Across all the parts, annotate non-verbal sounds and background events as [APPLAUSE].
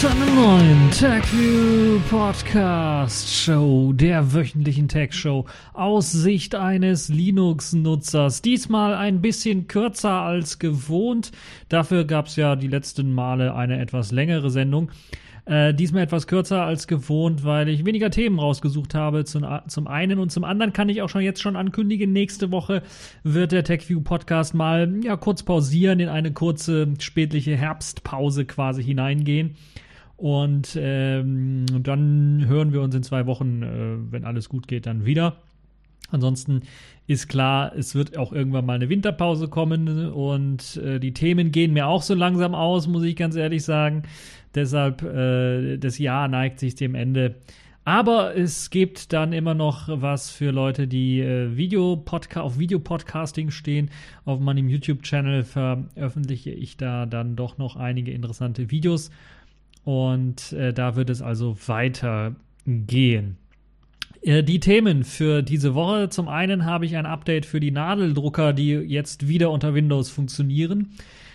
zu einer neuen TechView Podcast Show, der wöchentlichen Tech Show aus Sicht eines Linux-Nutzers. Diesmal ein bisschen kürzer als gewohnt. Dafür gab es ja die letzten Male eine etwas längere Sendung. Äh, diesmal etwas kürzer als gewohnt, weil ich weniger Themen rausgesucht habe. Zum, zum einen und zum anderen kann ich auch schon jetzt schon ankündigen, nächste Woche wird der TechView Podcast mal ja, kurz pausieren, in eine kurze spätliche Herbstpause quasi hineingehen. Und ähm, dann hören wir uns in zwei Wochen, äh, wenn alles gut geht, dann wieder. Ansonsten ist klar, es wird auch irgendwann mal eine Winterpause kommen und äh, die Themen gehen mir auch so langsam aus, muss ich ganz ehrlich sagen. Deshalb, äh, das Jahr neigt sich dem Ende. Aber es gibt dann immer noch was für Leute, die äh, Video auf Videopodcasting stehen. Auf meinem YouTube-Channel veröffentliche ich da dann doch noch einige interessante Videos. Und äh, da wird es also weitergehen. Äh, die Themen für diese Woche. Zum einen habe ich ein Update für die Nadeldrucker, die jetzt wieder unter Windows funktionieren.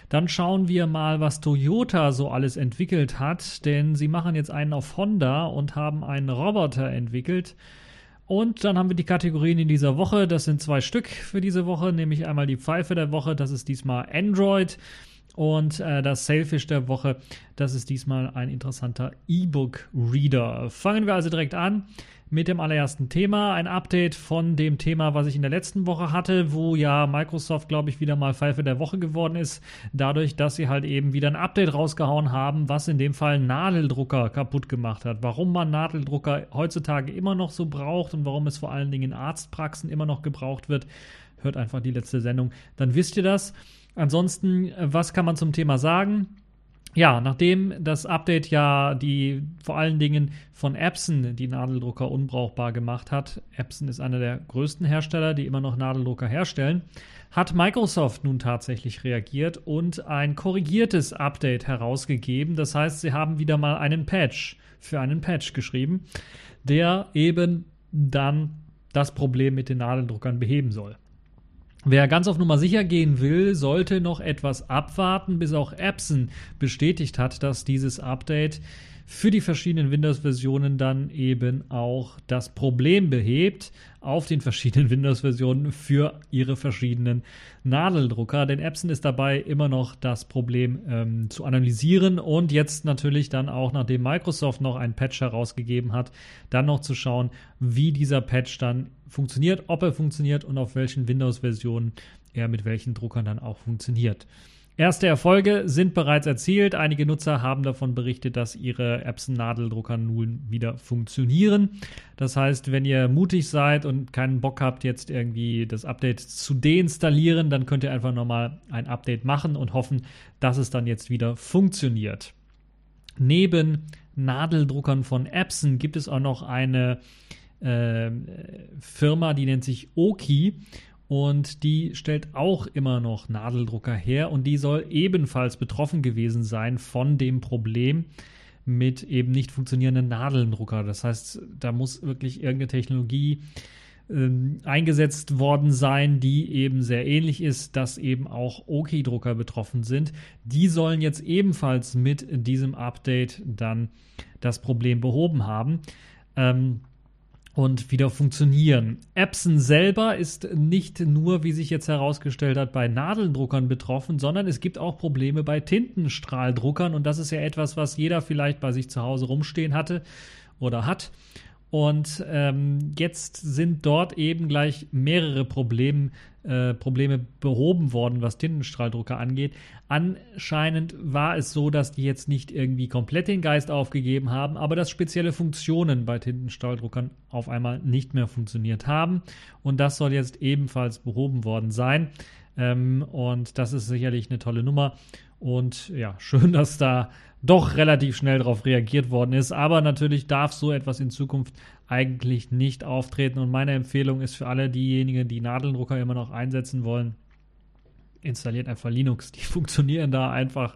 Dann schauen wir mal, was Toyota so alles entwickelt hat, denn sie machen jetzt einen auf Honda und haben einen Roboter entwickelt. Und dann haben wir die Kategorien in dieser Woche. Das sind zwei Stück für diese Woche, nämlich einmal die Pfeife der Woche, das ist diesmal Android. Und äh, das Sailfish der Woche, das ist diesmal ein interessanter E-Book-Reader. Fangen wir also direkt an mit dem allerersten Thema. Ein Update von dem Thema, was ich in der letzten Woche hatte, wo ja Microsoft, glaube ich, wieder mal Pfeife der Woche geworden ist, dadurch, dass sie halt eben wieder ein Update rausgehauen haben, was in dem Fall Nadeldrucker kaputt gemacht hat. Warum man Nadeldrucker heutzutage immer noch so braucht und warum es vor allen Dingen in Arztpraxen immer noch gebraucht wird, hört einfach die letzte Sendung. Dann wisst ihr das. Ansonsten, was kann man zum Thema sagen? Ja, nachdem das Update ja die vor allen Dingen von Epson die Nadeldrucker unbrauchbar gemacht hat, Epson ist einer der größten Hersteller, die immer noch Nadeldrucker herstellen, hat Microsoft nun tatsächlich reagiert und ein korrigiertes Update herausgegeben. Das heißt, sie haben wieder mal einen Patch für einen Patch geschrieben, der eben dann das Problem mit den Nadeldruckern beheben soll. Wer ganz auf Nummer sicher gehen will, sollte noch etwas abwarten, bis auch Epson bestätigt hat, dass dieses Update für die verschiedenen Windows-Versionen dann eben auch das Problem behebt auf den verschiedenen [LAUGHS] Windows-Versionen für ihre verschiedenen Nadeldrucker. Denn Epson ist dabei immer noch das Problem ähm, zu analysieren und jetzt natürlich dann auch, nachdem Microsoft noch einen Patch herausgegeben hat, dann noch zu schauen, wie dieser Patch dann funktioniert, ob er funktioniert und auf welchen Windows-Versionen er mit welchen Druckern dann auch funktioniert. Erste Erfolge sind bereits erzielt. Einige Nutzer haben davon berichtet, dass ihre Epson-Nadeldrucker nun wieder funktionieren. Das heißt, wenn ihr mutig seid und keinen Bock habt, jetzt irgendwie das Update zu deinstallieren, dann könnt ihr einfach nochmal ein Update machen und hoffen, dass es dann jetzt wieder funktioniert. Neben Nadeldruckern von Epson gibt es auch noch eine äh, Firma, die nennt sich Oki und die stellt auch immer noch Nadeldrucker her und die soll ebenfalls betroffen gewesen sein von dem Problem mit eben nicht funktionierenden Nadeldrucker. Das heißt, da muss wirklich irgendeine Technologie ähm, eingesetzt worden sein, die eben sehr ähnlich ist, dass eben auch OK-Drucker betroffen sind. Die sollen jetzt ebenfalls mit diesem Update dann das Problem behoben haben. Ähm, und wieder funktionieren. Epson selber ist nicht nur, wie sich jetzt herausgestellt hat, bei Nadeldruckern betroffen, sondern es gibt auch Probleme bei Tintenstrahldruckern und das ist ja etwas, was jeder vielleicht bei sich zu Hause rumstehen hatte oder hat. Und ähm, jetzt sind dort eben gleich mehrere Problem, äh, Probleme behoben worden, was Tintenstrahldrucker angeht. Anscheinend war es so, dass die jetzt nicht irgendwie komplett den Geist aufgegeben haben, aber dass spezielle Funktionen bei Tintenstrahldruckern auf einmal nicht mehr funktioniert haben. Und das soll jetzt ebenfalls behoben worden sein. Ähm, und das ist sicherlich eine tolle Nummer. Und ja, [LAUGHS] schön, dass da doch relativ schnell darauf reagiert worden ist. Aber natürlich darf so etwas in Zukunft eigentlich nicht auftreten. Und meine Empfehlung ist für alle diejenigen, die Nadeldrucker immer noch einsetzen wollen, installiert einfach Linux. Die [LAUGHS] funktionieren da einfach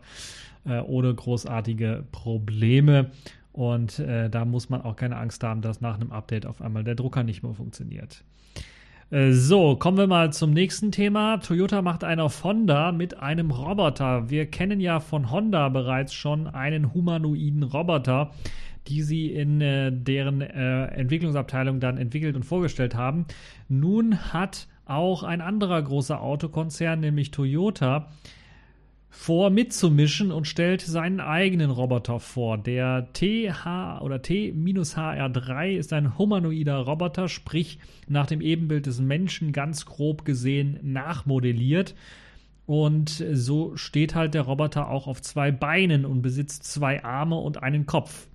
äh, ohne großartige Probleme. Und äh, da muss man auch keine Angst haben, dass nach einem Update auf einmal der Drucker nicht mehr funktioniert. Äh, so, kommen wir mal zum nächsten Thema. Toyota macht einen auf Honda mit einem Roboter. Wir kennen ja von Honda bereits schon einen humanoiden Roboter, die sie in äh, deren äh, Entwicklungsabteilung dann entwickelt und vorgestellt haben. Nun hat auch ein anderer großer Autokonzern, nämlich Toyota, vor mitzumischen und stellt seinen eigenen Roboter vor. Der TH oder T-HR3 ist ein humanoider Roboter, sprich nach dem Ebenbild des Menschen ganz grob gesehen nachmodelliert. Und so steht halt der Roboter auch auf zwei Beinen und besitzt zwei Arme und einen Kopf.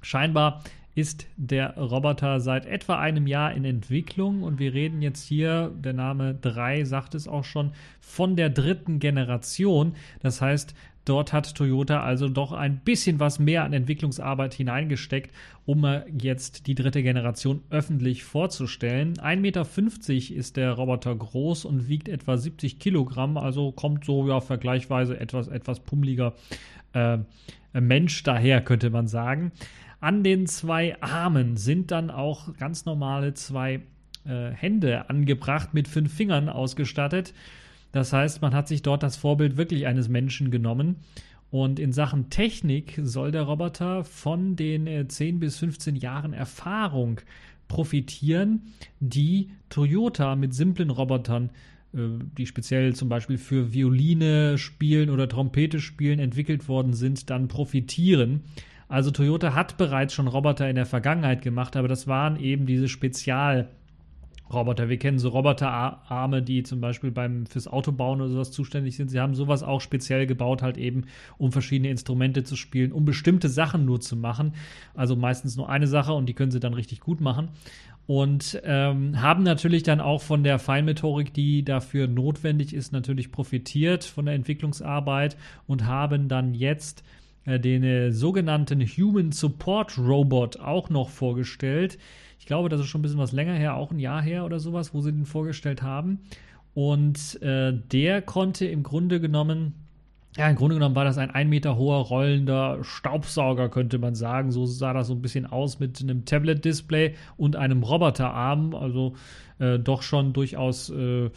Scheinbar ist der Roboter seit etwa einem Jahr in Entwicklung und wir reden jetzt hier, der Name 3 sagt es auch schon, von der dritten Generation. Das heißt, dort hat Toyota also doch ein bisschen was mehr an Entwicklungsarbeit hineingesteckt, um jetzt die dritte Generation öffentlich vorzustellen. 1,50 Meter ist der Roboter groß und wiegt etwa 70 Kilogramm, also kommt so ja vergleichsweise etwas, etwas pummeliger äh, Mensch daher, könnte man sagen. An den zwei Armen sind dann auch ganz normale zwei äh, Hände angebracht, mit fünf Fingern ausgestattet. Das heißt, man hat sich dort das Vorbild wirklich eines Menschen genommen. Und in Sachen Technik soll der Roboter von den äh, 10 bis 15 Jahren Erfahrung profitieren, die Toyota mit simplen Robotern, äh, die speziell zum Beispiel für Violine spielen oder Trompete spielen, entwickelt worden sind, dann profitieren. Also Toyota hat bereits schon Roboter in der Vergangenheit gemacht, aber das waren eben diese Spezialroboter. Wir kennen so Roboterarme, die zum Beispiel beim fürs Autobauen oder sowas zuständig sind. Sie haben sowas auch speziell gebaut, halt eben, um verschiedene Instrumente zu spielen, um bestimmte Sachen nur zu machen. Also meistens nur eine Sache und die können sie dann richtig gut machen und ähm, haben natürlich dann auch von der Feinmethodik, die dafür notwendig ist, natürlich profitiert von der Entwicklungsarbeit und haben dann jetzt den äh, sogenannten Human Support Robot auch noch vorgestellt. Ich glaube, das ist schon ein bisschen was länger her, auch ein Jahr her oder sowas, wo sie den vorgestellt haben. Und äh, der konnte im Grunde genommen, ja, im Grunde genommen war das ein ein Meter hoher rollender Staubsauger, könnte man sagen. So sah das so ein bisschen aus mit einem Tablet-Display und einem Roboterarm. Also äh, doch schon durchaus äh,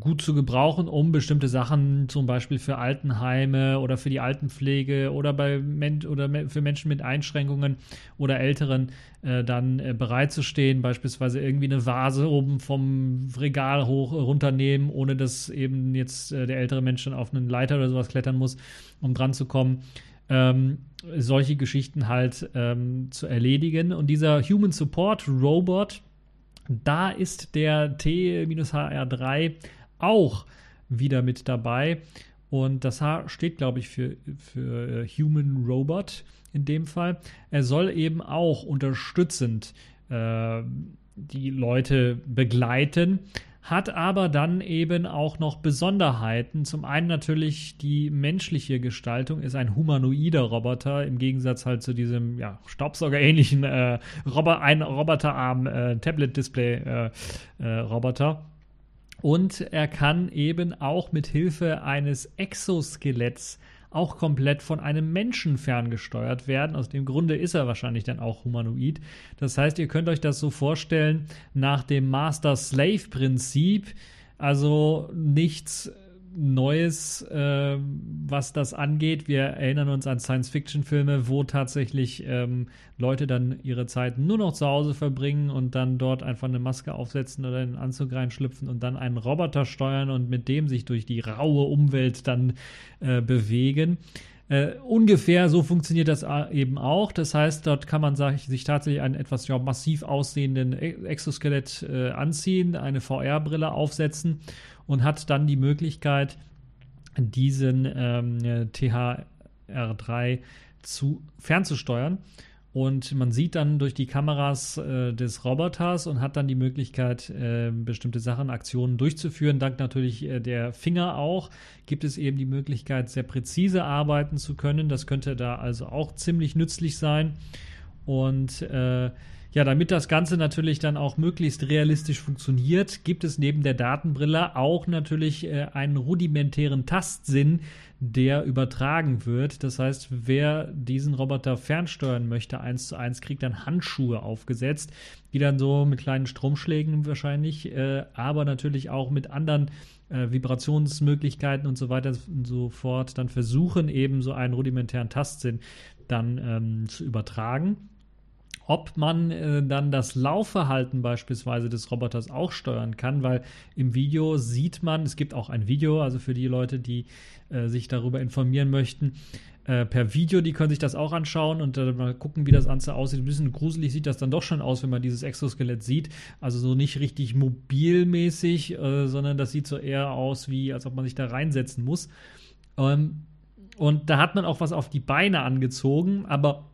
gut zu gebrauchen, um bestimmte Sachen zum Beispiel für Altenheime oder für die Altenpflege oder, bei Men oder für Menschen mit Einschränkungen oder Älteren äh, dann äh, bereitzustehen, beispielsweise irgendwie eine Vase oben vom Regal hoch äh, runternehmen, ohne dass eben jetzt äh, der ältere Mensch dann auf einen Leiter oder sowas klettern muss, um dran zu kommen. Ähm, solche Geschichten halt ähm, zu erledigen. Und dieser Human Support Robot, da ist der T-HR3 auch wieder mit dabei. Und das H steht, glaube ich, für, für äh, Human Robot in dem Fall. Er soll eben auch unterstützend äh, die Leute begleiten, hat aber dann eben auch noch Besonderheiten. Zum einen natürlich die menschliche Gestaltung, ist ein humanoider Roboter, im Gegensatz halt zu diesem ja, Staubsauger-ähnlichen äh, Robo ein Roboterarm äh, Tablet-Display-Roboter. Äh, äh, und er kann eben auch mit Hilfe eines Exoskeletts auch komplett von einem Menschen ferngesteuert werden. Aus dem Grunde ist er wahrscheinlich dann auch humanoid. Das heißt, ihr könnt euch das so vorstellen nach dem Master-Slave-Prinzip. Also nichts Neues, äh, was das angeht. Wir erinnern uns an Science-Fiction-Filme, wo tatsächlich ähm, Leute dann ihre Zeit nur noch zu Hause verbringen und dann dort einfach eine Maske aufsetzen oder einen Anzug reinschlüpfen und dann einen Roboter steuern und mit dem sich durch die raue Umwelt dann äh, bewegen. Äh, ungefähr so funktioniert das eben auch. Das heißt, dort kann man sich tatsächlich einen etwas ja, massiv aussehenden e-, Exoskelett äh, anziehen, eine VR-Brille aufsetzen und hat dann die Möglichkeit, diesen ähm, THR3 zu fernzusteuern. Und man sieht dann durch die Kameras äh, des Roboters und hat dann die Möglichkeit, äh, bestimmte Sachen, Aktionen durchzuführen. Dank natürlich äh, der Finger auch gibt es eben die Möglichkeit, sehr präzise arbeiten zu können. Das könnte da also auch ziemlich nützlich sein. Und äh, Ja, damit das Ganze natürlich dann auch möglichst realistisch funktioniert, gibt es neben der Datenbrille auch natürlich äh, einen rudimentären Tastsinn, der übertragen wird. Das heißt, wer diesen Roboter fernsteuern möchte, eins zu eins, kriegt dann Handschuhe aufgesetzt, die dann so mit kleinen Stromschlägen wahrscheinlich, äh, aber natürlich auch mit anderen äh, Vibrationsmöglichkeiten und so weiter und so fort dann versuchen, eben so einen rudimentären Tastsinn dann ähm, zu übertragen. Ob man äh, dann das Laufverhalten beispielsweise des Roboters auch steuern kann, weil im Video sieht man, es gibt auch ein Video, also für die Leute, die äh, sich darüber informieren möchten, äh, per Video, die können sich das auch anschauen und äh, mal gucken, wie das Ganze aussieht. Ein bisschen gruselig sieht das dann doch schon aus, wenn man dieses Exoskelett sieht. Also so nicht richtig mobilmäßig, äh, sondern das sieht so eher aus, wie als ob man sich da reinsetzen muss. Ähm, und da hat man auch was auf die Beine angezogen, aber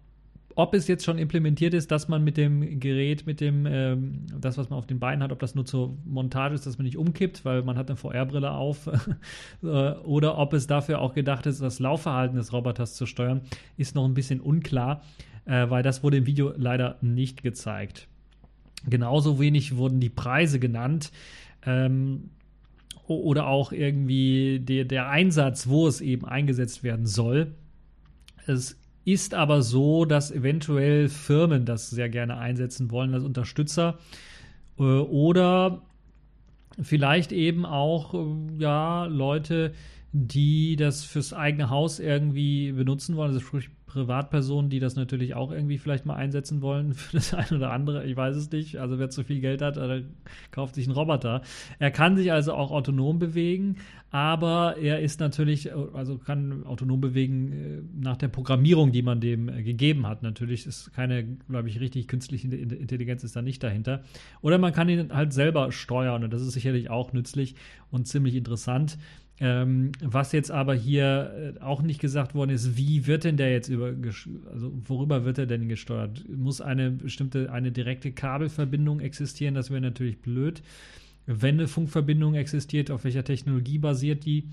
ob es jetzt schon implementiert ist, dass man mit dem Gerät, mit dem, ähm, das, was man auf den Beinen hat, ob das nur zur Montage ist, dass man nicht umkippt, weil man hat eine VR-Brille auf, [LAUGHS] äh, oder ob es dafür auch gedacht ist, das Laufverhalten des Roboters zu steuern, ist noch ein bisschen unklar, äh, weil das wurde im Video leider nicht gezeigt. Genauso wenig wurden die Preise genannt. Ähm, oder auch irgendwie der, der Einsatz, wo es eben eingesetzt werden soll. Es ist aber so, dass eventuell Firmen das sehr gerne einsetzen wollen als Unterstützer äh, oder vielleicht eben auch äh, ja Leute, die das fürs eigene Haus irgendwie benutzen wollen, also sprich Privatpersonen, die das natürlich auch irgendwie vielleicht mal einsetzen wollen [LAUGHS] für das eine oder andere. Ich weiß es nicht. Also wer zu viel Geld hat, kauft sich einen Roboter. Er kann sich also auch autonom bewegen, aber er ist natürlich, also kann autonom bewegen äh, nach der Programmierung, die man dem äh, gegeben hat. Natürlich ist keine, glaube ich, richtig künstliche Intelligenz ist da nicht dahinter. Oder man kann ihn halt selber steuern und das ist sicherlich auch nützlich und ziemlich interessant. Ähm, was jetzt aber hier äh, auch nicht gesagt worden ist, wie wird denn der jetzt über, also worüber wird er denn gesteuert? Muss eine bestimmte, eine direkte Kabelverbindung existieren? Das wäre natürlich blöd. Wenn eine Funkverbindung existiert, auf welcher Technologie basiert die?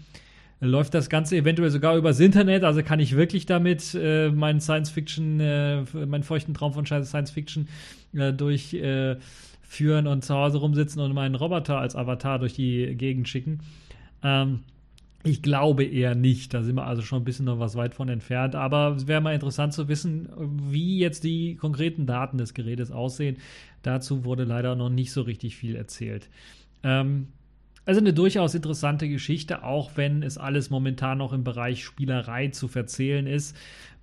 Läuft das Ganze eventuell sogar übers Internet? Also kann ich wirklich damit äh, meinen Science Fiction, äh, meinen feuchten Traum von Science Fiction äh, durchführen äh, und zu Hause rumsitzen und meinen Roboter als Avatar durch die Gegend schicken? Ähm, ich glaube eher nicht. Da sind wir also schon ein bisschen noch was weit von entfernt. Aber es wäre mal interessant zu wissen, wie jetzt die konkreten Daten des Gerätes aussehen. Dazu wurde leider noch nicht so richtig viel erzählt. Ähm, also eine durchaus interessante Geschichte, auch wenn es alles momentan noch im Bereich Spielerei zu verzählen ist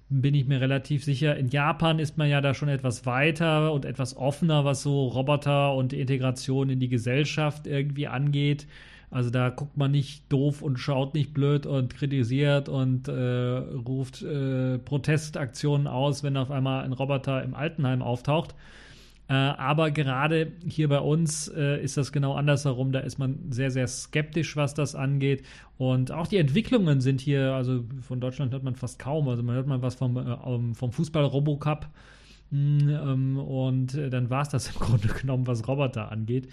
bin ich mir relativ sicher. In Japan ist man ja da schon etwas weiter und etwas offener, was so Roboter und Integration in die Gesellschaft irgendwie angeht. Also da guckt man nicht doof und schaut nicht blöd und kritisiert und äh, ruft äh, Protestaktionen aus, wenn auf einmal ein Roboter im Altenheim auftaucht. Äh, aber gerade hier bei uns äh, ist das genau andersherum. Da ist man sehr, sehr skeptisch, was das angeht. Und auch die Entwicklungen sind hier, also von Deutschland hört man fast kaum. Also man hört mal was vom, äh, vom Fußball-Robocup. Mm, ähm, und äh, dann war es das im Grunde genommen, was Roboter angeht.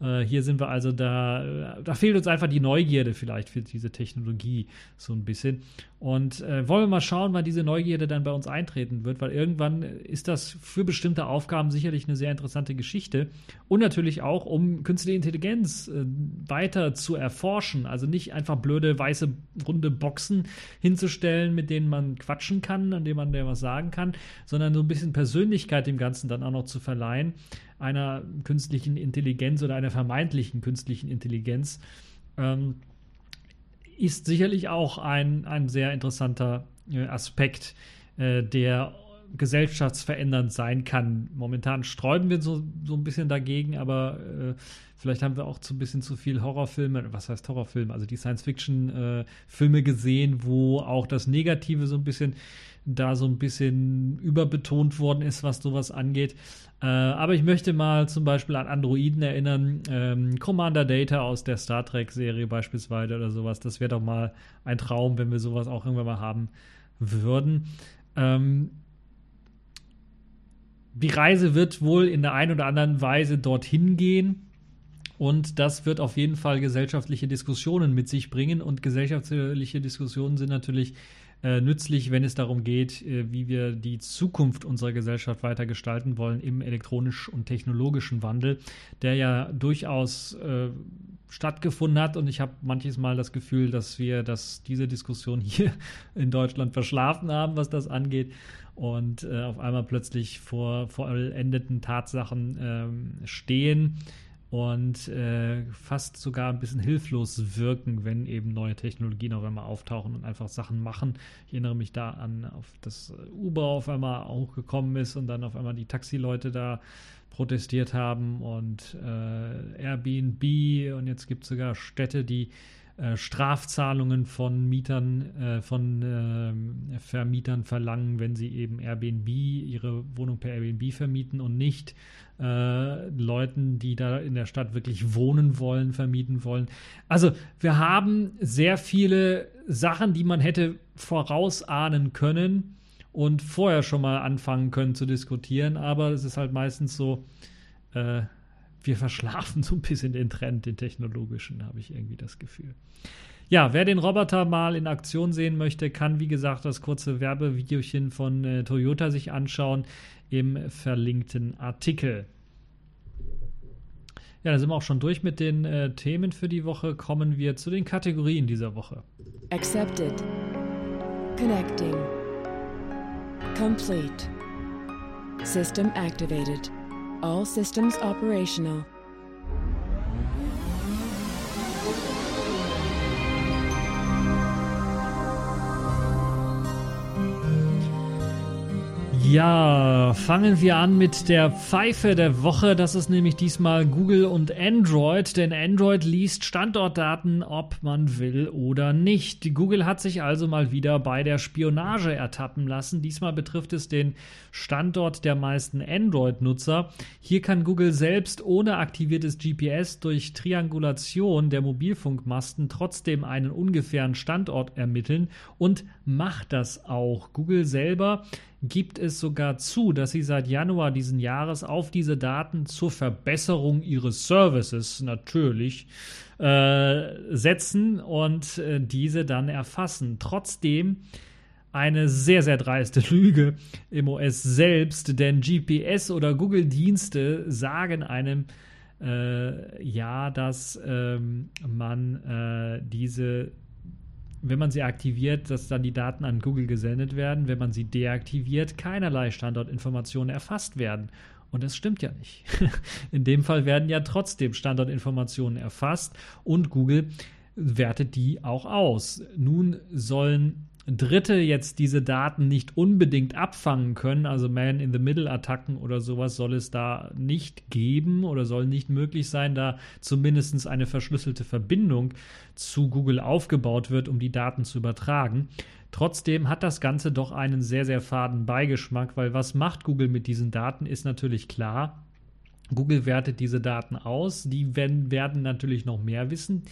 Äh, hier sind wir also da, da fehlt uns einfach die Neugierde vielleicht für diese Technologie so ein bisschen. Und äh, wollen wir mal schauen, wann diese Neugierde dann bei uns eintreten wird, weil irgendwann ist das für bestimmte Aufgaben sicherlich eine sehr interessante Geschichte. Und natürlich auch, um künstliche Intelligenz äh, weiter zu erforschen. Also nicht einfach blöde, weiße, runde Boxen hinzustellen, mit denen man quatschen kann, an denen man der was sagen kann, sondern so ein bisschen Persönlichkeit dem Ganzen dann auch noch zu verleihen einer künstlichen Intelligenz oder einer vermeintlichen künstlichen Intelligenz, ähm, ist sicherlich auch ein, ein sehr interessanter äh, Aspekt, äh, der gesellschaftsverändernd sein kann. Momentan sträuben wir so, so ein bisschen dagegen, aber äh, vielleicht haben wir auch zu ein bisschen zu viel Horrorfilme, was heißt Horrorfilme, also die Science-Fiction-Filme äh, gesehen, wo auch das Negative so ein bisschen da so ein bisschen überbetont worden ist, was sowas angeht. Äh, aber ich möchte mal zum Beispiel an Androiden erinnern. Ähm, Commander Data aus der Star Trek-Serie beispielsweise oder sowas. Das wäre doch mal ein Traum, wenn wir sowas auch irgendwann mal haben würden. Ähm, die Reise wird wohl in der einen oder anderen Weise dorthin gehen. Und das wird auf jeden Fall gesellschaftliche Diskussionen mit sich bringen. Und gesellschaftliche Diskussionen sind natürlich äh, nützlich, wenn es darum geht, äh, wie wir die Zukunft unserer Gesellschaft weiter gestalten wollen im elektronisch und technologischen Wandel, der ja durchaus äh, stattgefunden hat. Und ich habe manches Mal das Gefühl, dass wir das, diese Diskussion [LAUGHS] hier in Deutschland verschlafen haben, was das angeht. Und äh, auf einmal plötzlich vor vollendeten Tatsachen ähm, stehen und äh, fast sogar ein bisschen hilflos wirken, wenn eben neue Technologien auf einmal auftauchen und einfach Sachen machen. Ich erinnere mich da an, auf das Uber auf einmal auch gekommen ist und dann auf einmal die Taxileute da protestiert haben und äh, Airbnb und jetzt gibt es sogar Städte, die äh, Strafzahlungen von Mietern, äh, von äh, Vermietern verlangen, wenn sie eben Airbnb, ihre Wohnung per Airbnb vermieten und nicht äh, Leuten, die da in der Stadt wirklich wohnen wollen, vermieten wollen. Also wir haben sehr viele Sachen, die man hätte vorausahnen können und vorher schon mal anfangen können zu diskutieren, aber es ist halt meistens so, äh, wir verschlafen so ein bisschen den Trend, den technologischen, habe ich irgendwie das Gefühl. Ja, wer den Roboter mal in Aktion sehen möchte, kann wie gesagt das kurze Werbevideochen von äh, Toyota sich anschauen im verlinkten Artikel. Ja, da sind wir auch schon durch mit den äh, Themen für die Woche. Kommen wir zu den Kategorien dieser Woche. Accepted. Connecting. Complete. System activated. All systems operational. Ja, fangen wir an mit der Pfeife der Woche. Das ist nämlich diesmal Google und Android, denn Android liest Standortdaten, ob man will oder nicht. Google hat sich also mal wieder bei der Spionage ertappen lassen. Diesmal betrifft es den Standort der meisten Android-Nutzer. Hier kann Google selbst ohne aktiviertes GPS durch Triangulation der Mobilfunkmasten trotzdem einen ungefähren Standort ermitteln und macht das auch. Google selber gibt es sogar zu, dass sie seit Januar diesen Jahres auf diese Daten zur Verbesserung ihres Services natürlich äh, setzen und äh, diese dann erfassen. Trotzdem eine sehr, sehr dreiste [LAUGHS] Lüge im OS selbst, denn GPS oder Google-Dienste sagen einem, äh, ja, dass ähm, man äh, diese wenn man sie aktiviert, dass dann die Daten an Google gesendet werden, wenn man sie deaktiviert, keinerlei Standortinformationen erfasst werden. Und das stimmt ja nicht. [LAUGHS] In dem Fall werden ja trotzdem Standortinformationen erfasst und Google wertet die auch aus. Nun sollen Dritte jetzt diese Daten nicht unbedingt abfangen können, also Man-in-the-Middle-Attacken oder sowas soll es da nicht geben oder soll nicht möglich sein, da zumindest eine verschlüsselte Verbindung zu Google aufgebaut wird, um die Daten zu übertragen. Trotzdem hat das Ganze doch einen sehr, sehr faden Beigeschmack, weil was macht Google mit diesen Daten, ist natürlich klar. Google wertet diese Daten aus. Die werden, werden, natürlich noch mehr wissen.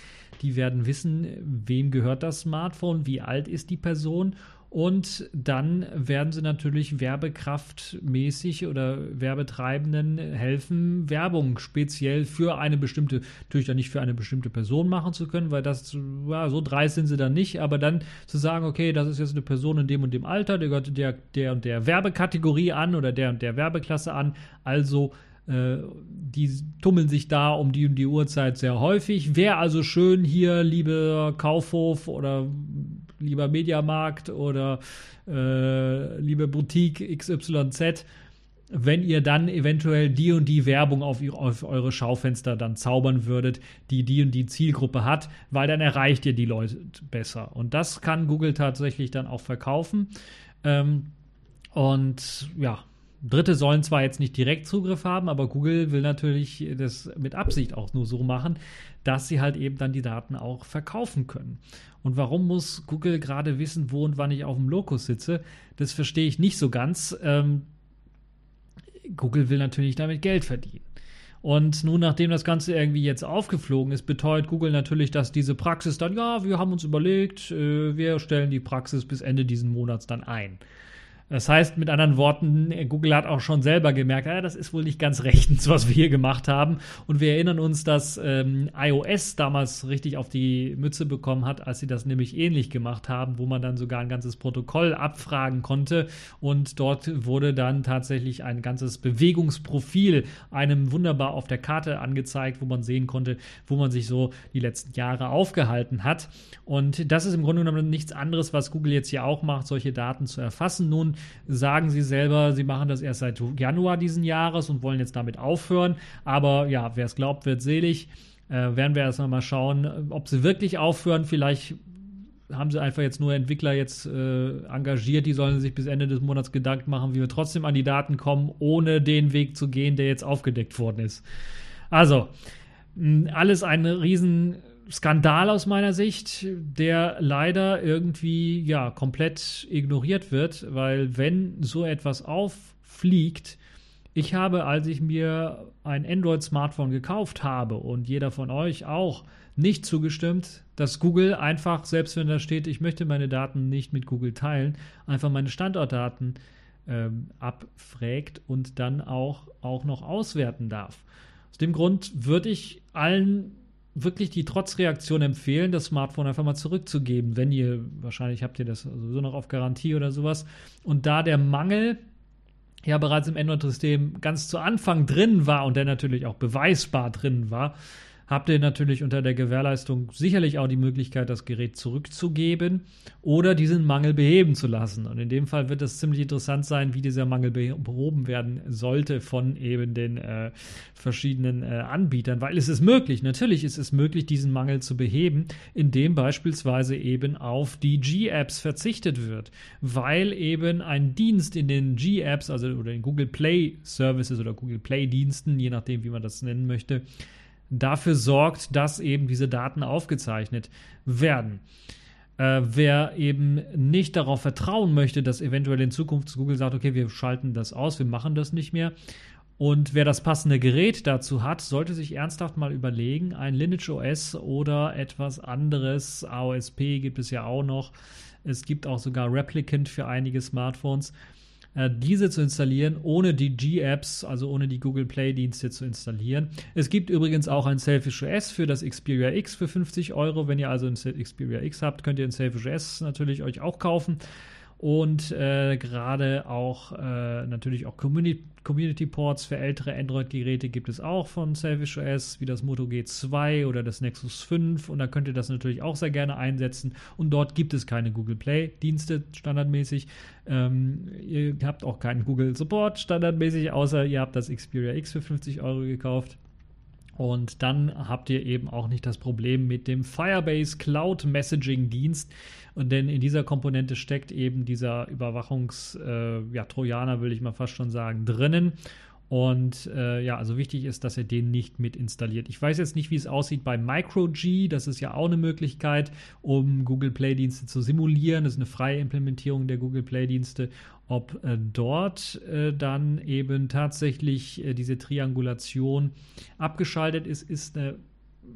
Die werden wissen, wem gehört das Smartphone, wie alt ist die Person. Und dann werden sie natürlich werbekraftmäßig oder Werbetreibenden helfen, Werbung speziell für eine bestimmte, natürlich dann nicht für eine bestimmte Person machen zu können, weil das, ja, so dreist sind sie dann nicht, aber dann zu sagen, okay, das ist jetzt eine Person in dem und dem Alter, der gehört der, der und der Werbekategorie an oder der und der Werbeklasse an, also äh, die tummeln sich da um die um die Uhrzeit sehr häufig. Wäre also schön hier, liebe Kaufhof oder lieber Mediamarkt oder äh, liebe Boutique XYZ, wenn ihr dann eventuell die und die Werbung auf, auf, eure Schaufenster dann zaubern würdet, die die und die Zielgruppe hat, weil dann erreicht ihr die Leute besser. Und das kann Google tatsächlich dann auch verkaufen. Ähm, und ja, Dritte sollen zwar jetzt nicht direkt Zugriff haben, aber Google will natürlich das mit Absicht auch nur so machen, dass sie halt eben dann die Daten auch verkaufen können. Und warum muss Google gerade wissen, wo und wann ich auf dem Lokus sitze? Das verstehe ich nicht so ganz. Ähm, Google will natürlich damit Geld verdienen. Und nun, nachdem das Ganze irgendwie jetzt aufgeflogen ist, beteuert Google natürlich, dass diese Praxis dann, ja, wir haben uns überlegt, äh, wir stellen die Praxis bis Ende diesen Monats dann ein. Das heißt, mit anderen Worten, Google hat auch schon selber gemerkt, ja, das ist wohl nicht ganz [LAUGHS] rechtens, was wir hier gemacht haben. Und wir erinnern uns, dass ähm, iOS damals richtig auf die Mütze bekommen hat, als sie das nämlich ähnlich gemacht haben, wo man dann sogar ein ganzes Protokoll abfragen konnte. Und dort wurde dann tatsächlich ein ganzes Bewegungsprofil einem wunderbar auf der Karte angezeigt, wo man sehen konnte, wo man sich so die letzten Jahre aufgehalten hat. Und das ist im Grunde genommen nichts anderes, was Google jetzt hier auch macht, solche Daten zu erfassen. Nun sagen sie selber, sie machen das erst seit Januar diesen Jahres und wollen jetzt damit aufhören. Aber ja, wer es glaubt, wird selig. Äh, werden wir erst mal schauen, ob sie wirklich aufhören. Vielleicht haben sie einfach jetzt nur Entwickler jetzt äh, engagiert, die sollen sich bis Ende des Monats Gedanken machen, wie wir trotzdem an die Daten kommen, ohne den Weg zu gehen, der jetzt aufgedeckt worden ist. Also, alles ein riesen Skandal aus meiner Sicht, der leider irgendwie ja komplett ignoriert wird, weil wenn so etwas auffliegt, ich habe, als ich mir ein Android-Smartphone gekauft habe und jeder von euch auch, nicht zugestimmt, dass Google einfach, selbst wenn da steht, ich möchte meine Daten nicht mit Google teilen, einfach meine Standortdaten ähm, abfragt und dann auch, auch noch auswerten darf. Aus dem Grund würde ich allen wirklich die Trotzreaktion empfehlen, das Smartphone einfach mal zurückzugeben, wenn ihr, wahrscheinlich habt ihr das sowieso noch auf Garantie oder sowas. Und da der Mangel ja bereits im Android-System ganz zu Anfang drin war und der natürlich auch beweisbar drin war, habt ihr natürlich unter der Gewährleistung sicherlich auch die Möglichkeit, das Gerät zurückzugeben oder diesen Mangel beheben zu lassen. Und in dem Fall wird es ziemlich interessant sein, wie dieser Mangel behoben werden sollte von eben den äh, verschiedenen äh, Anbietern, weil es ist möglich, natürlich ist es möglich, diesen Mangel zu beheben, indem beispielsweise eben auf die G-Apps verzichtet wird, weil eben ein Dienst in den G-Apps, also oder in Google Play Services oder Google Play Diensten, je nachdem, wie man das nennen möchte, dafür sorgt, dass eben diese Daten aufgezeichnet werden. Äh, wer eben nicht darauf vertrauen möchte, dass eventuell in Zukunft Google sagt, okay, wir schalten das aus, wir machen das nicht mehr. Und wer das passende Gerät dazu hat, sollte sich ernsthaft mal überlegen, ein Lineage OS oder etwas anderes, AOSP gibt es ja auch noch. Es gibt auch sogar Replicant für einige Smartphones diese zu installieren, ohne die G-Apps, also ohne die Google Play-Dienste zu installieren. Es gibt übrigens auch ein Selfish OS für das Xperia X für 50 Euro. Wenn ihr also ein Xperia X habt, könnt ihr ein Selfish OS natürlich euch auch kaufen und äh, gerade auch äh, natürlich auch Community, Community Ports für ältere Android-Geräte gibt es auch von Selfish OS, wie das Moto G2 oder das Nexus 5 und da könnt ihr das natürlich auch sehr gerne einsetzen und dort gibt es keine Google Play-Dienste standardmäßig. Ähm, ihr habt auch keinen Google Support standardmäßig, außer ihr habt das Xperia X für 50 Euro gekauft. Und dann habt ihr eben auch nicht das Problem mit dem Firebase Cloud Messaging Dienst. Und denn in dieser Komponente steckt eben dieser Überwachungs-Trojaner, äh, ja, will ich mal fast schon sagen, drinnen. Und äh, ja, also wichtig ist, dass ihr den nicht mit installiert. Ich weiß jetzt nicht, wie es aussieht bei MicroG. Das ist ja auch eine Möglichkeit, um Google Play-Dienste zu simulieren. Das ist eine freie Implementierung der Google Play-Dienste. Ob äh, dort äh, dann eben tatsächlich äh, diese Triangulation abgeschaltet ist, ist eine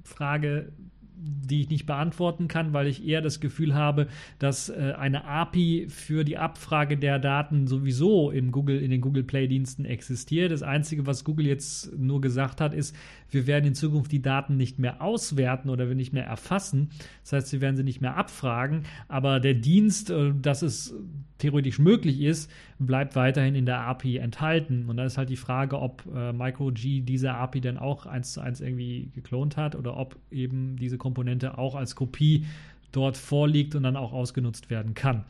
Frage, die ich nicht beantworten kann, weil ich eher das Gefühl habe, dass äh, eine API für die Abfrage der Daten sowieso im Google, in den Google Play-Diensten existiert. Das Einzige, was Google jetzt nur gesagt hat, ist, wir werden in Zukunft die Daten nicht mehr auswerten oder wir nicht mehr erfassen. Das heißt, sie werden sie nicht mehr abfragen, aber der Dienst, äh, dass es theoretisch möglich ist, bleibt weiterhin in der API enthalten. Und da ist halt die Frage, ob äh, MicroG diese API dann auch eins zu eins irgendwie geklont hat oder ob eben diese Komponente auch als Kopie dort vorliegt und dann auch ausgenutzt werden kann.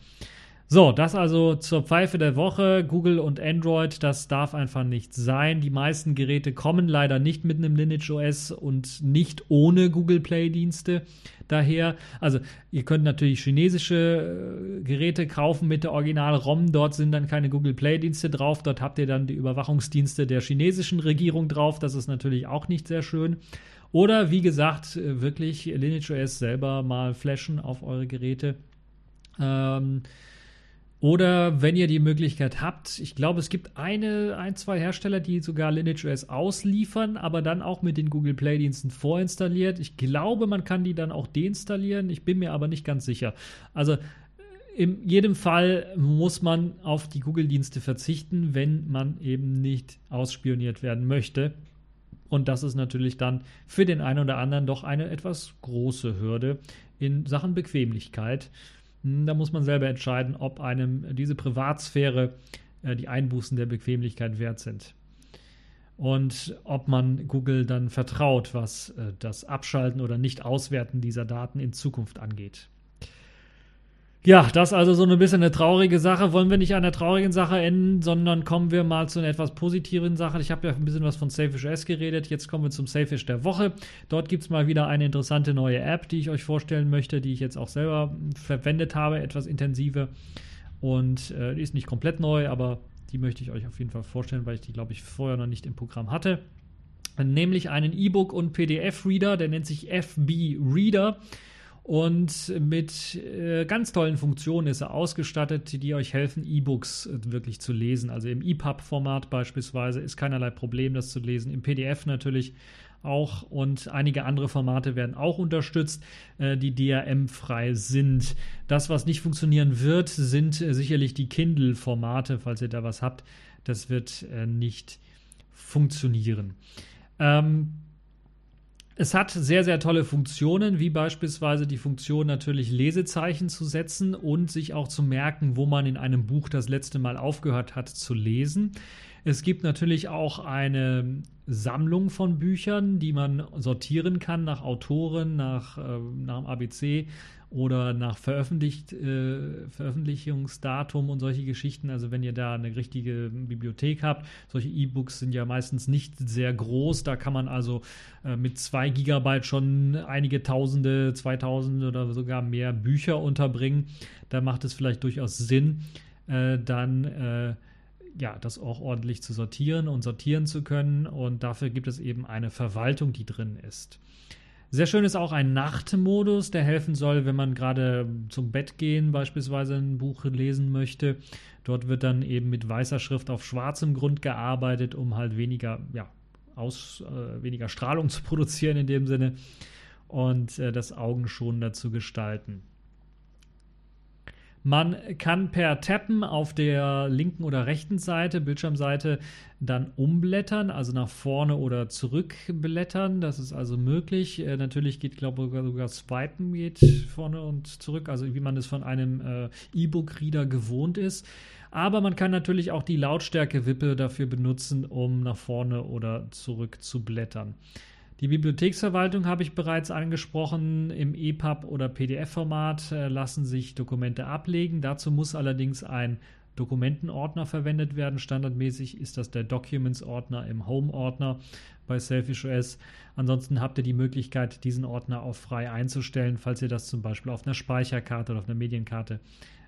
So, das also zur Pfeife der Woche. Google und Android, das darf einfach nicht sein. Die meisten Geräte kommen leider nicht mit einem Lineage OS und nicht ohne Google Play Dienste. Daher, also ihr könnt natürlich chinesische äh, Geräte kaufen mit der Original-ROM. Dort sind dann keine Google Play Dienste drauf. Dort habt ihr dann die Überwachungsdienste der chinesischen Regierung drauf. Das ist natürlich auch nicht sehr schön. Oder wie gesagt, wirklich Lineage OS selber mal flashen auf eure Geräte. Ähm, oder wenn ihr die Möglichkeit habt, ich glaube, es gibt eine, ein, zwei Hersteller, die sogar Lineage OS ausliefern, aber dann auch mit den Google Play-Diensten vorinstalliert. Ich glaube, man kann die dann auch deinstallieren. Ich bin mir aber nicht ganz sicher. Also in jedem Fall muss man auf die Google-Dienste verzichten, wenn man eben nicht ausspioniert werden möchte. Und das ist natürlich dann für den einen oder anderen doch eine etwas große Hürde in Sachen Bequemlichkeit. Hm, da muss man selber entscheiden, ob einem diese Privatsphäre äh, die Einbußen der Bequemlichkeit wert sind. Und ob man Google dann vertraut, was äh, das Abschalten oder Nicht-Auswerten dieser Daten in Zukunft angeht. Ja, das ist also so ein bisschen eine traurige Sache. Wollen wir nicht an der traurigen Sache enden, sondern kommen wir mal zu einer etwas positiveren Sache. Ich habe ja ein bisschen was von Safish OS geredet. Jetzt kommen wir zum Safish der Woche. Dort gibt es mal wieder eine interessante neue App, die ich euch vorstellen möchte, die ich jetzt auch selber verwendet habe, etwas intensiver. Und äh, die ist nicht komplett neu, aber die möchte ich euch auf jeden Fall vorstellen, weil ich die, glaube ich, vorher noch nicht im Programm hatte. Nämlich einen E-Book- und PDF-Reader, der nennt sich FB Reader. Und mit äh, ganz tollen Funktionen ist er ausgestattet, die euch helfen, E-Books äh, wirklich zu lesen. Also im EPUB-Format beispielsweise ist keinerlei Problem, das zu lesen. Im PDF natürlich auch und einige andere Formate werden auch unterstützt, äh, die DRM-frei sind. Das, was nicht funktionieren wird, sind äh, sicherlich die Kindle-Formate, falls ihr da was habt. Das wird nicht funktionieren. Ähm, es hat sehr, sehr tolle Funktionen, wie beispielsweise die Funktion natürlich Lesezeichen zu setzen und sich auch zu merken, wo man in einem Buch das letzte Mal aufgehört hat zu lesen. Es gibt natürlich auch eine Sammlung von Büchern, die man sortieren kann nach Autoren, nach, äh, nach dem ABC oder nach Veröffentlicht, äh, Veröffentlichungsdatum und solche Geschichten. Also wenn ihr da eine richtige Bibliothek habt, solche E-Books sind ja meistens nicht sehr groß. Da kann man also äh, mit zwei Gigabyte schon einige Tausende, 2000 oder sogar mehr Bücher unterbringen. Da macht es vielleicht durchaus Sinn, äh, dann äh, ja, das auch ordentlich zu sortieren und sortieren zu können. Und dafür gibt es eben eine Verwaltung, die drin ist. Sehr schön ist auch ein Nachtmodus, der helfen soll, wenn man gerade zum Bett gehen beispielsweise ein Buch lesen möchte. Dort wird dann eben mit weißer Schrift auf schwarzem Grund gearbeitet, um halt weniger, ja, aus, äh, weniger Strahlung [LAUGHS] zu produzieren in dem Sinne und äh, das Augenschonender zu gestalten. Man kann per Tappen auf der linken oder rechten Seite, Bildschirmseite, dann umblättern, also nach vorne oder zurück blättern. Das ist also möglich. Äh, natürlich geht, glaube ich, sogar Swipen geht vorne und zurück, also wie man es von einem äh, E-Book-Reader gewohnt ist. Aber man kann natürlich auch die Lautstärke-Wippe dafür benutzen, um nach vorne oder zurück zu blättern. Die Bibliotheksverwaltung habe ich bereits angesprochen. Im EPUB oder PDF-Format äh, lassen sich Dokumente ablegen. Dazu muss allerdings ein Dokumentenordner verwendet werden. Standardmäßig ist das der Documents-Ordner im Home-Ordner bei Selfish OS. Ansonsten habt ihr die Möglichkeit, diesen Ordner auch frei einzustellen, falls ihr das zum Beispiel auf einer Speicherkarte oder auf einer Medienkarte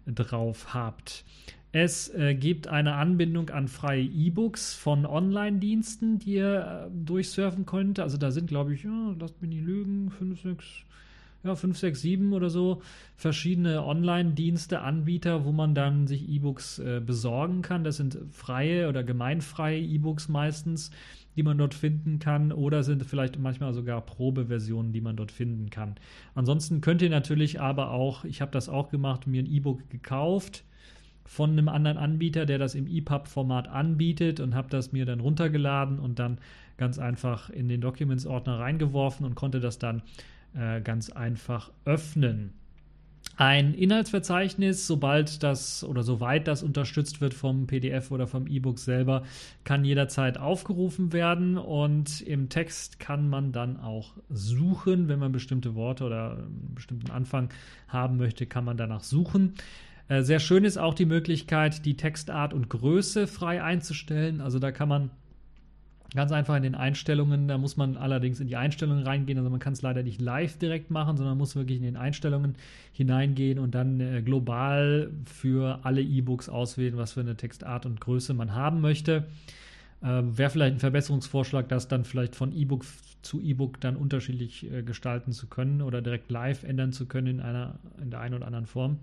drauf habt. Es äh, gibt eine Anbindung an freie E-Books von Online-Diensten, die ihr äh, durchsurfen könnt. Also da sind, glaube ich, ja, lasst mich nicht lügen, 5, 6, ja, 5, 6, 7 oder so verschiedene Online-Dienste, Anbieter, wo man dann sich E-Books äh, besorgen kann. Das sind freie oder gemeinfreie E-Books meistens, die man dort finden kann oder sind vielleicht manchmal sogar Probeversionen, die man dort finden kann. Ansonsten könnt ihr natürlich aber auch, ich habe das auch gemacht, mir ein E-Book gekauft von einem anderen Anbieter, der das im EPUB-Format anbietet und habe das mir dann runtergeladen und dann ganz einfach in den Documents-Ordner reingeworfen und konnte das dann äh, ganz einfach öffnen. Ein Inhaltsverzeichnis, sobald das oder soweit das unterstützt wird vom PDF oder vom E-Book selber, kann jederzeit aufgerufen werden und im Text kann man dann auch suchen, wenn man bestimmte Worte oder einen bestimmten Anfang haben möchte, kann man danach suchen. Äh, sehr schön ist auch die Möglichkeit, die Textart und Größe frei einzustellen. Also da kann man ganz einfach in den Einstellungen, da muss man allerdings in die Einstellungen reingehen. Also man kann es leider nicht live direkt machen, sondern muss wirklich in den Einstellungen hineingehen und dann äh, global für alle E-Books auswählen, was für eine Textart und Größe man haben möchte. Ähm, Wäre vielleicht ein Verbesserungsvorschlag, das dann vielleicht von E-Book zu E-Book dann unterschiedlich äh, gestalten zu können oder direkt live ändern zu können in einer in der einen oder anderen Form.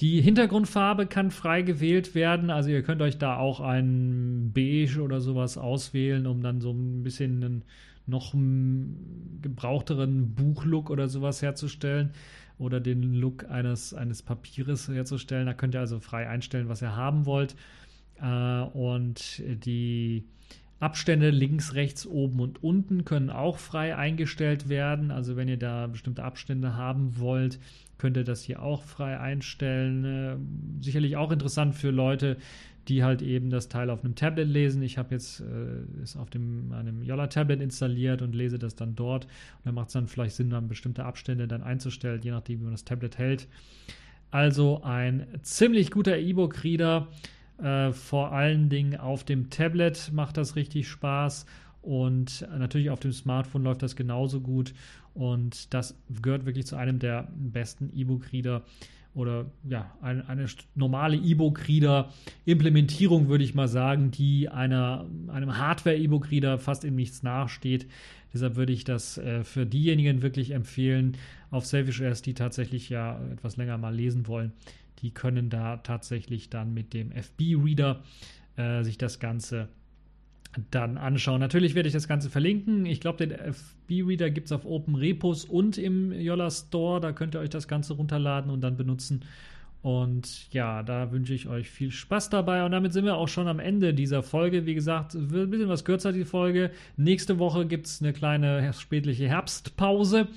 Die Hintergrundfarbe kann frei gewählt werden. Also ihr könnt euch da auch ein Beige oder sowas auswählen, um dann so ein bisschen einen noch gebrauchteren Buchlook oder sowas herzustellen. oder den Look eines, eines Papieres herzustellen. Da könnt ihr also frei einstellen, was ihr haben wollt. Äh, und die Abstände links, rechts, oben und unten können auch frei eingestellt werden. Also wenn ihr da bestimmte Abstände haben wollt, könnt ihr das hier auch frei einstellen. Äh, sicherlich auch interessant für Leute, die halt eben das Teil auf einem Tablet lesen. Ich habe jetzt äh, es auf dem, einem Yola-Tablet installiert und lese das dann dort. Und da macht es dann vielleicht Sinn, dann bestimmte Abstände dann einzustellen, je nachdem, wie man das Tablet hält. Also ein ziemlich guter E-Book-Reader. Äh, vor allen Dingen auf dem Tablet macht das richtig Spaß und natürlich auf dem Smartphone läuft das genauso gut. Und das gehört wirklich zu einem der besten E-Book-Reader oder ja, eine, eine normale E-Book-Reader-Implementierung, würde ich mal sagen, die einer, einem Hardware-E-Book-Reader fast in nichts nachsteht. Deshalb würde ich das äh, für diejenigen wirklich empfehlen, auf Selfish OS, die tatsächlich ja etwas länger mal lesen wollen. Die können da tatsächlich dann mit dem FB-Reader äh, sich das Ganze dann anschauen. Natürlich werde ich das Ganze verlinken. Ich glaube, den FB-Reader gibt es auf Open Repos und im Yola Store. Da könnt ihr euch das Ganze runterladen und dann benutzen. Und ja, da wünsche ich euch viel Spaß dabei. Und damit sind wir auch schon am Ende dieser Folge. Wie gesagt, wird ein bisschen was kürzer die Folge. Nächste Woche gibt es eine kleine spätliche Herbstpause.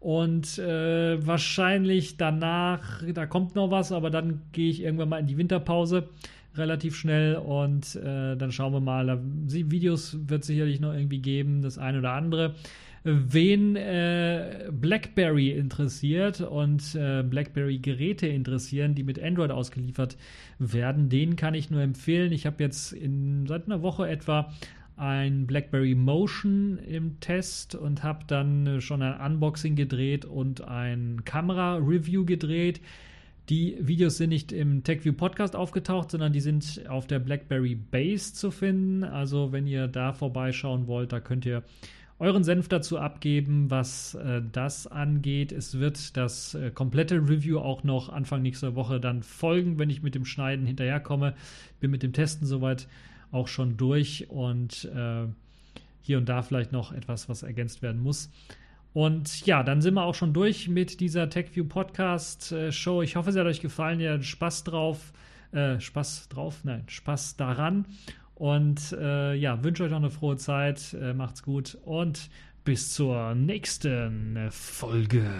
Und äh, wahrscheinlich danach, da kommt noch was, aber dann gehe ich irgendwann mal in die Winterpause relativ schnell und äh, dann schauen wir mal. Da, Videos wird sicherlich noch irgendwie geben, das eine oder andere. Wen äh, BlackBerry interessiert und äh, BlackBerry-Geräte interessieren, die mit Android ausgeliefert werden, den kann ich nur empfehlen. Ich habe jetzt in, seit einer Woche etwa ein BlackBerry Motion im Test und habe dann schon ein Unboxing gedreht und ein Kamera-Review gedreht. Die Videos sind nicht im TechView Podcast aufgetaucht, sondern die sind auf der BlackBerry Base zu finden. Also wenn ihr da vorbeischauen wollt, da könnt ihr euren Senf dazu abgeben, was äh, das angeht. Es wird das äh, komplette Review auch noch Anfang nächster Woche dann folgen, wenn ich mit dem Schneiden hinterherkomme. Bin mit dem Testen soweit auch schon durch und äh, hier und da vielleicht noch etwas, was ergänzt werden muss. Und ja, dann sind wir auch schon durch mit dieser TechView Podcast äh, Show. Ich hoffe, sie hat euch gefallen. Ihr hattet Spaß drauf. Äh, Spaß drauf? Nein, Spaß daran. Und äh, ja, wünsche euch noch eine frohe Zeit. Äh, macht's gut und bis zur nächsten Folge.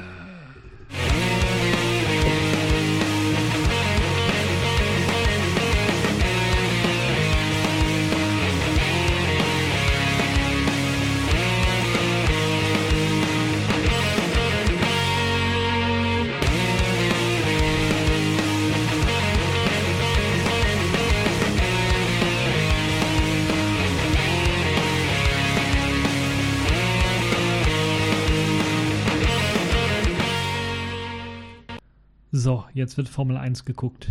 So, jetzt wird Formel 1 geguckt.